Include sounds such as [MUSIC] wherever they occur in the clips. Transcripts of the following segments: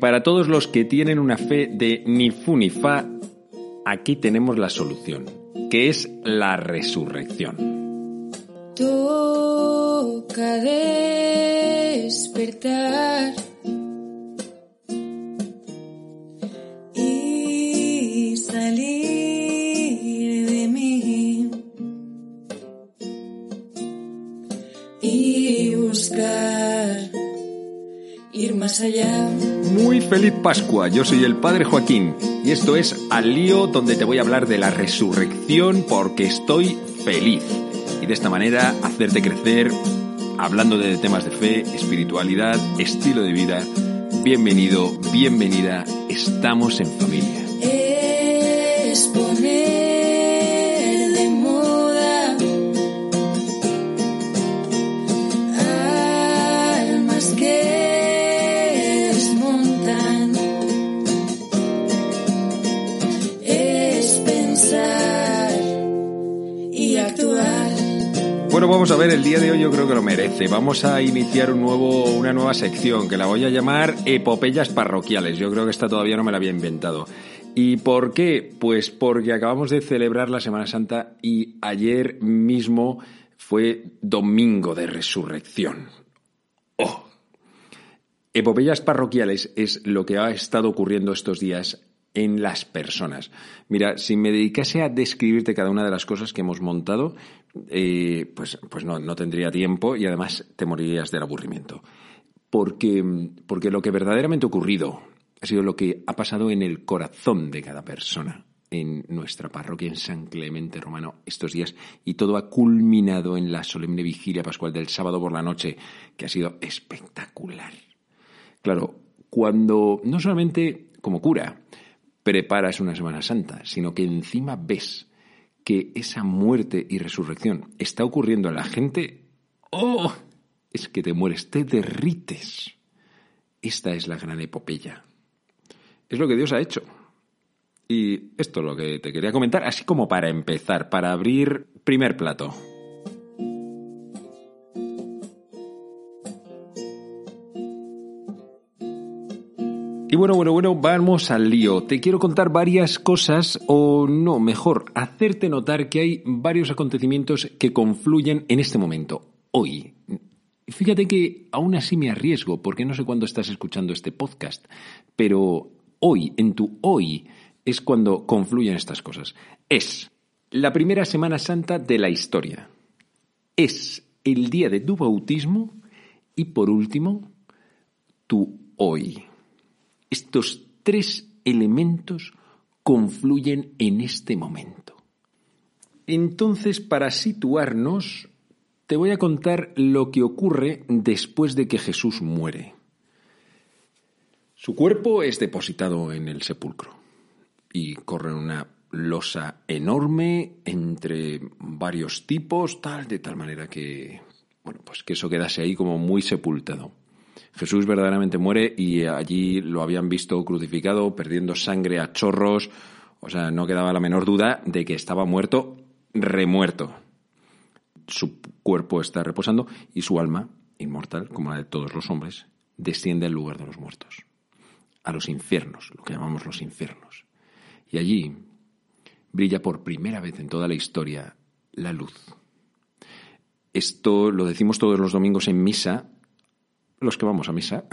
Para todos los que tienen una fe de ni fu ni fa, aquí tenemos la solución, que es la resurrección. Y salir de mí y buscar más allá. Muy feliz Pascua, yo soy el Padre Joaquín y esto es Al lío donde te voy a hablar de la resurrección porque estoy feliz y de esta manera hacerte crecer hablando de temas de fe, espiritualidad, estilo de vida. Bienvenido, bienvenida, estamos en familia. Es Bueno, vamos a ver, el día de hoy yo creo que lo merece. Vamos a iniciar un nuevo, una nueva sección que la voy a llamar Epopeyas Parroquiales. Yo creo que esta todavía no me la había inventado. ¿Y por qué? Pues porque acabamos de celebrar la Semana Santa y ayer mismo fue Domingo de Resurrección. ¡Oh! Epopeyas parroquiales es lo que ha estado ocurriendo estos días en las personas. Mira, si me dedicase a describirte cada una de las cosas que hemos montado, eh, pues, pues no, no tendría tiempo y además te morirías del aburrimiento. Porque, porque lo que verdaderamente ha ocurrido ha sido lo que ha pasado en el corazón de cada persona en nuestra parroquia en San Clemente Romano estos días y todo ha culminado en la solemne vigilia pascual del sábado por la noche, que ha sido espectacular. Claro, cuando no solamente como cura preparas una Semana Santa, sino que encima ves que esa muerte y resurrección está ocurriendo a la gente, ¡oh! Es que te mueres, te derrites. Esta es la gran epopeya. Es lo que Dios ha hecho. Y esto es lo que te quería comentar, así como para empezar, para abrir primer plato. Y bueno, bueno, bueno, vamos al lío. Te quiero contar varias cosas, o no, mejor, hacerte notar que hay varios acontecimientos que confluyen en este momento, hoy. Fíjate que aún así me arriesgo, porque no sé cuándo estás escuchando este podcast, pero hoy, en tu hoy, es cuando confluyen estas cosas. Es la primera Semana Santa de la historia. Es el día de tu bautismo y, por último, tu hoy. Estos tres elementos confluyen en este momento. Entonces, para situarnos, te voy a contar lo que ocurre después de que Jesús muere. Su cuerpo es depositado en el sepulcro y corre una losa enorme entre varios tipos, tal, de tal manera que, bueno, pues que eso quedase ahí como muy sepultado. Jesús verdaderamente muere y allí lo habían visto crucificado, perdiendo sangre a chorros, o sea, no quedaba la menor duda de que estaba muerto, remuerto. Su cuerpo está reposando y su alma, inmortal, como la de todos los hombres, desciende al lugar de los muertos, a los infiernos, lo que llamamos los infiernos. Y allí brilla por primera vez en toda la historia la luz. Esto lo decimos todos los domingos en misa los que vamos a misa,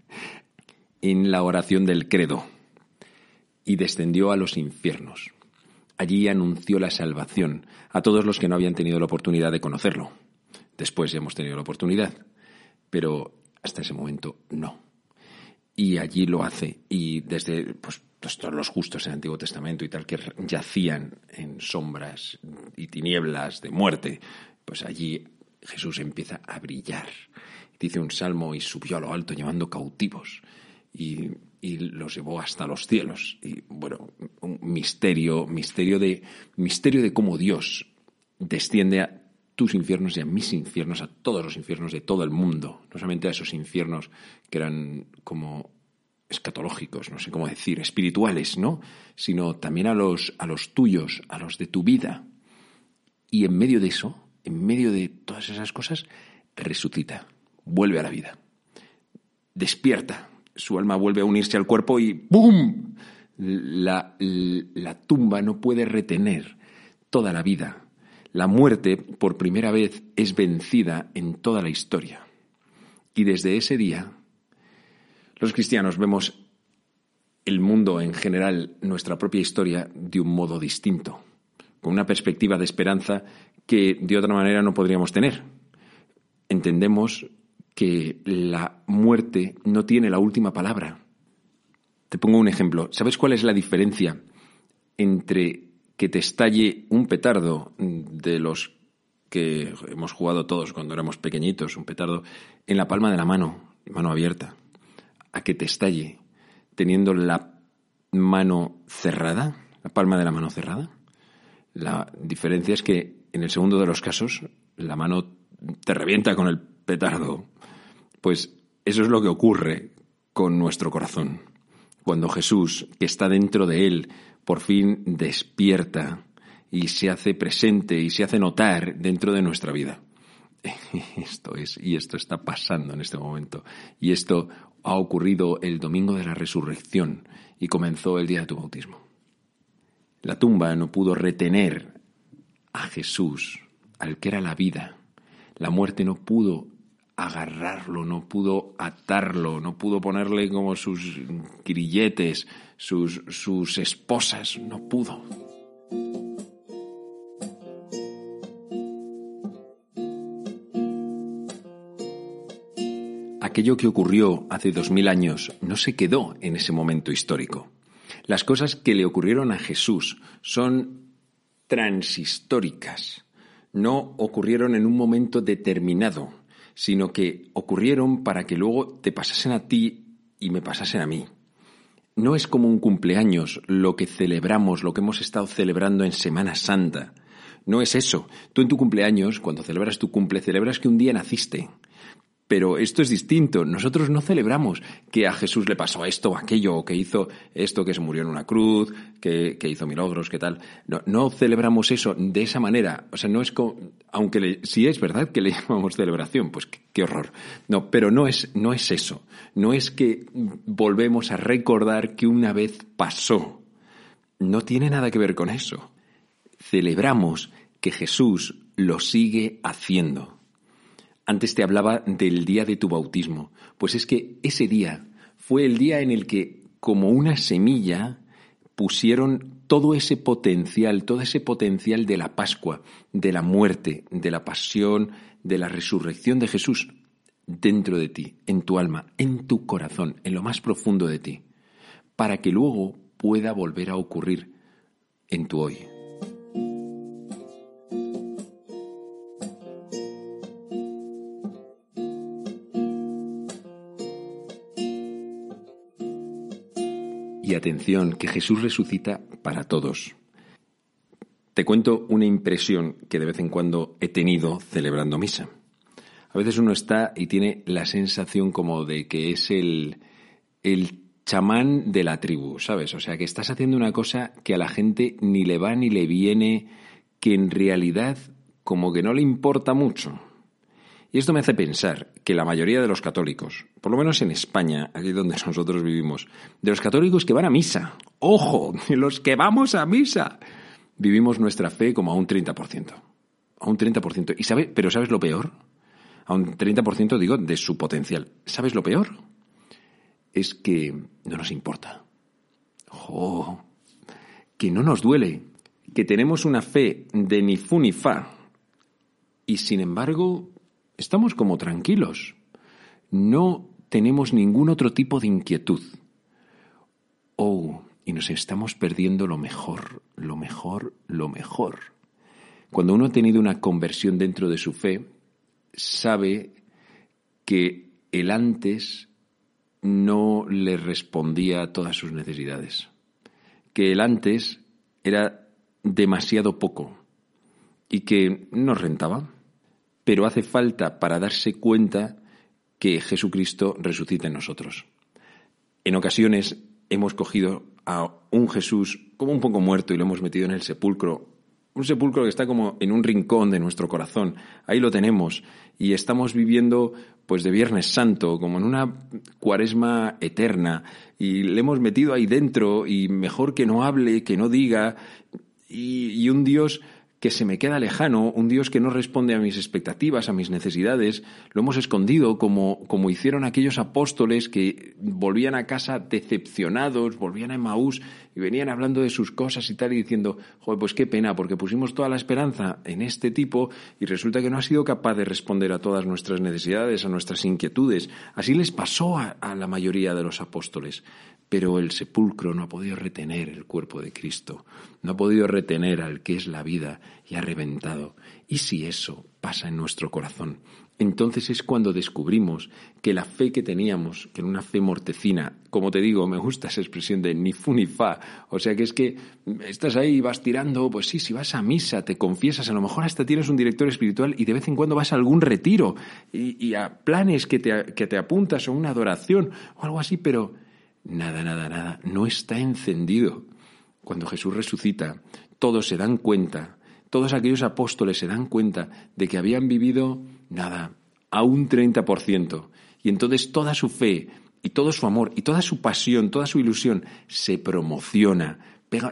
[LAUGHS] en la oración del credo, y descendió a los infiernos. Allí anunció la salvación a todos los que no habían tenido la oportunidad de conocerlo. Después ya hemos tenido la oportunidad, pero hasta ese momento no. Y allí lo hace, y desde pues, todos los justos del Antiguo Testamento y tal, que yacían en sombras y tinieblas de muerte, pues allí Jesús empieza a brillar dice un salmo, y subió a lo alto llevando cautivos. Y y los llevó hasta los cielos. Y bueno, un misterio, misterio de, misterio de cómo Dios desciende a tus infiernos y a mis infiernos, a todos los infiernos de todo el mundo, no solamente a esos infiernos que eran como escatológicos, no sé cómo decir, espirituales, ¿no? Sino también a los, a los tuyos, a los de tu vida. Y en medio de eso, en medio de todas esas cosas, resucita, vuelve a la vida, despierta, su alma vuelve a unirse al cuerpo y ¡bum! La, la tumba no puede retener toda la vida. La muerte, por primera vez, es vencida en toda la historia. Y desde ese día, los cristianos vemos el mundo en general, nuestra propia historia, de un modo distinto, con una perspectiva de esperanza que de otra manera no podríamos tener. Entendemos que la muerte no tiene la última palabra. Te pongo un ejemplo. ¿Sabes cuál es la diferencia entre que te estalle un petardo de los que hemos jugado todos cuando éramos pequeñitos, un petardo en la palma de la mano, mano abierta, a que te estalle teniendo la mano cerrada, la palma de la mano cerrada? La diferencia es que en el segundo de los casos la mano te revienta con el petardo pues eso es lo que ocurre con nuestro corazón. Cuando Jesús, que está dentro de él, por fin despierta y se hace presente y se hace notar dentro de nuestra vida. [LAUGHS] Esto es, y esto está pasando en este momento. Y esto ha ocurrido el domingo de la resurrección y comenzó el día de tu bautismo. La tumba no pudo retener a Jesús, al que era la vida. La muerte no pudo agarrarlo, no pudo atarlo, no pudo ponerle como sus grilletes, sus, sus esposas, no pudo. Aquello que ocurrió hace dos mil años no se quedó en ese momento histórico. Las cosas que le ocurrieron a Jesús son transhistóricas, no ocurrieron en un momento determinado, sino que ocurrieron para que luego te pasasen a ti y me pasasen a mí. No es como un cumpleaños lo que celebramos, lo que hemos estado celebrando en Semana Santa. No es eso. Tú en tu cumpleaños, cuando celebras tu cumple, celebras que un día naciste. Pero esto es distinto. Nosotros no celebramos que a Jesús le pasó esto o aquello, o que hizo esto, que se murió en una cruz, que, hizo milagros, que tal. No, no, celebramos eso de esa manera. O sea, no es como, aunque si es verdad que le [LAUGHS] llamamos celebración, pues qué, horror. No, pero no es, no es eso. No es que volvemos a recordar que una vez pasó. No tiene nada que ver con eso. Celebramos que Jesús lo sigue haciendo antes te hablaba del día de tu bautismo. Pues es que ese día fue el día en el que, como una semilla, pusieron todo ese potencial, todo ese potencial de la Pascua, de la muerte, de la pasión, de la resurrección de Jesús dentro de ti, en tu alma, en tu corazón, en lo más profundo de ti, para que luego pueda volver a ocurrir en tu hoy. Y atención, que Jesús resucita para todos. Te cuento una impresión que de vez en cuando he tenido celebrando misa. A veces uno está y tiene la sensación como de que es el, el chamán de la tribu, ¿sabes? O sea, que estás haciendo una cosa que a la gente ni le va ni le viene, que en realidad como que no le importa mucho. Y esto me hace pensar que la mayoría de los católicos, por lo menos en España, aquí donde [LAUGHS] nosotros vivimos, de los católicos que van a misa, ojo, de los que vamos a misa, vivimos nuestra fe como a un 30%. A un 30%. ¿Y sabe, pero ¿sabes lo peor? A un 30% digo de su potencial. ¿Sabes lo peor? Es que no nos importa. Ojo, que no nos duele, que tenemos una fe de ni fu ni fa. Y sin embargo, estamos como tranquilos. No tenemos ningún otro tipo de inquietud. Oh, y nos estamos perdiendo lo mejor, lo mejor, lo mejor. Cuando uno ha tenido una conversión dentro de su fe, sabe que el antes no le respondía a todas sus necesidades, que el antes era demasiado poco y que no rentaba, pero hace falta para darse cuenta que Jesucristo resucita en nosotros. En ocasiones hemos cogido a un Jesús como un poco muerto y lo hemos metido en el sepulcro. Un sepulcro que está como en un rincón de nuestro corazón. Ahí lo tenemos. Y estamos viviendo pues de Viernes Santo, como en una cuaresma eterna. Y le hemos metido ahí dentro y mejor que no hable, que no diga. Y, y un Dios que se me queda lejano, un Dios que no responde a mis expectativas, a mis necesidades, lo hemos escondido como, como hicieron aquellos apóstoles que volvían a casa decepcionados, volvían a Maús y venían hablando de sus cosas y tal y diciendo, joder, pues qué pena, porque pusimos toda la esperanza en este tipo y resulta que no ha sido capaz de responder a todas nuestras necesidades, a nuestras inquietudes. Así les pasó a, a la mayoría de los apóstoles pero el sepulcro no ha podido retener el cuerpo de Cristo, no ha podido retener al que es la vida y ha reventado. ¿Y si eso pasa en nuestro corazón? Entonces es cuando descubrimos que la fe que teníamos, que era una fe mortecina, como te digo, me gusta esa expresión de ni fu ni fa, o sea que es que estás ahí, vas tirando, pues sí, si vas a misa, te confiesas, a lo mejor hasta tienes un director espiritual y de vez en cuando vas a algún retiro y, y a planes que te, que te apuntas o una adoración o algo así, pero Nada, nada, nada. No está encendido. Cuando Jesús resucita, todos se dan cuenta, todos aquellos apóstoles se dan cuenta de que habían vivido nada, a un 30%. Y entonces toda su fe y todo su amor y toda su pasión, toda su ilusión se promociona.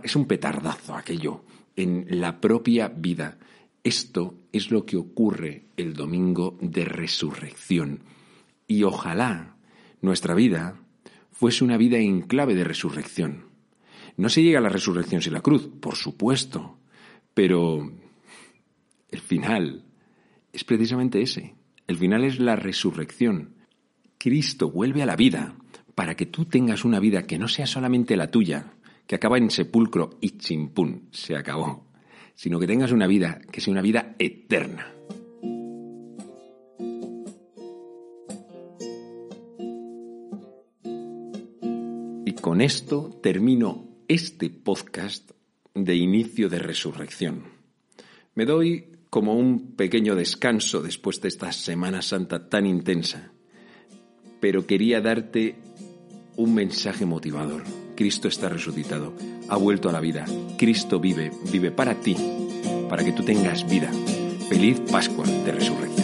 Es un petardazo aquello en la propia vida. Esto es lo que ocurre el domingo de resurrección. Y ojalá nuestra vida fuese una vida en clave de resurrección. No se llega a la resurrección sin la cruz, por supuesto, pero el final es precisamente ese. El final es la resurrección. Cristo vuelve a la vida para que tú tengas una vida que no sea solamente la tuya, que acaba en sepulcro y chimpún, se acabó, sino que tengas una vida que sea una vida eterna. con esto termino este podcast de inicio de resurrección. Me doy como un pequeño descanso después de esta Semana Santa tan intensa, pero quería darte un mensaje motivador. Cristo está resucitado, ha vuelto a la vida, Cristo vive, vive para ti, para que tú tengas vida. Feliz Pascua de Resurrección.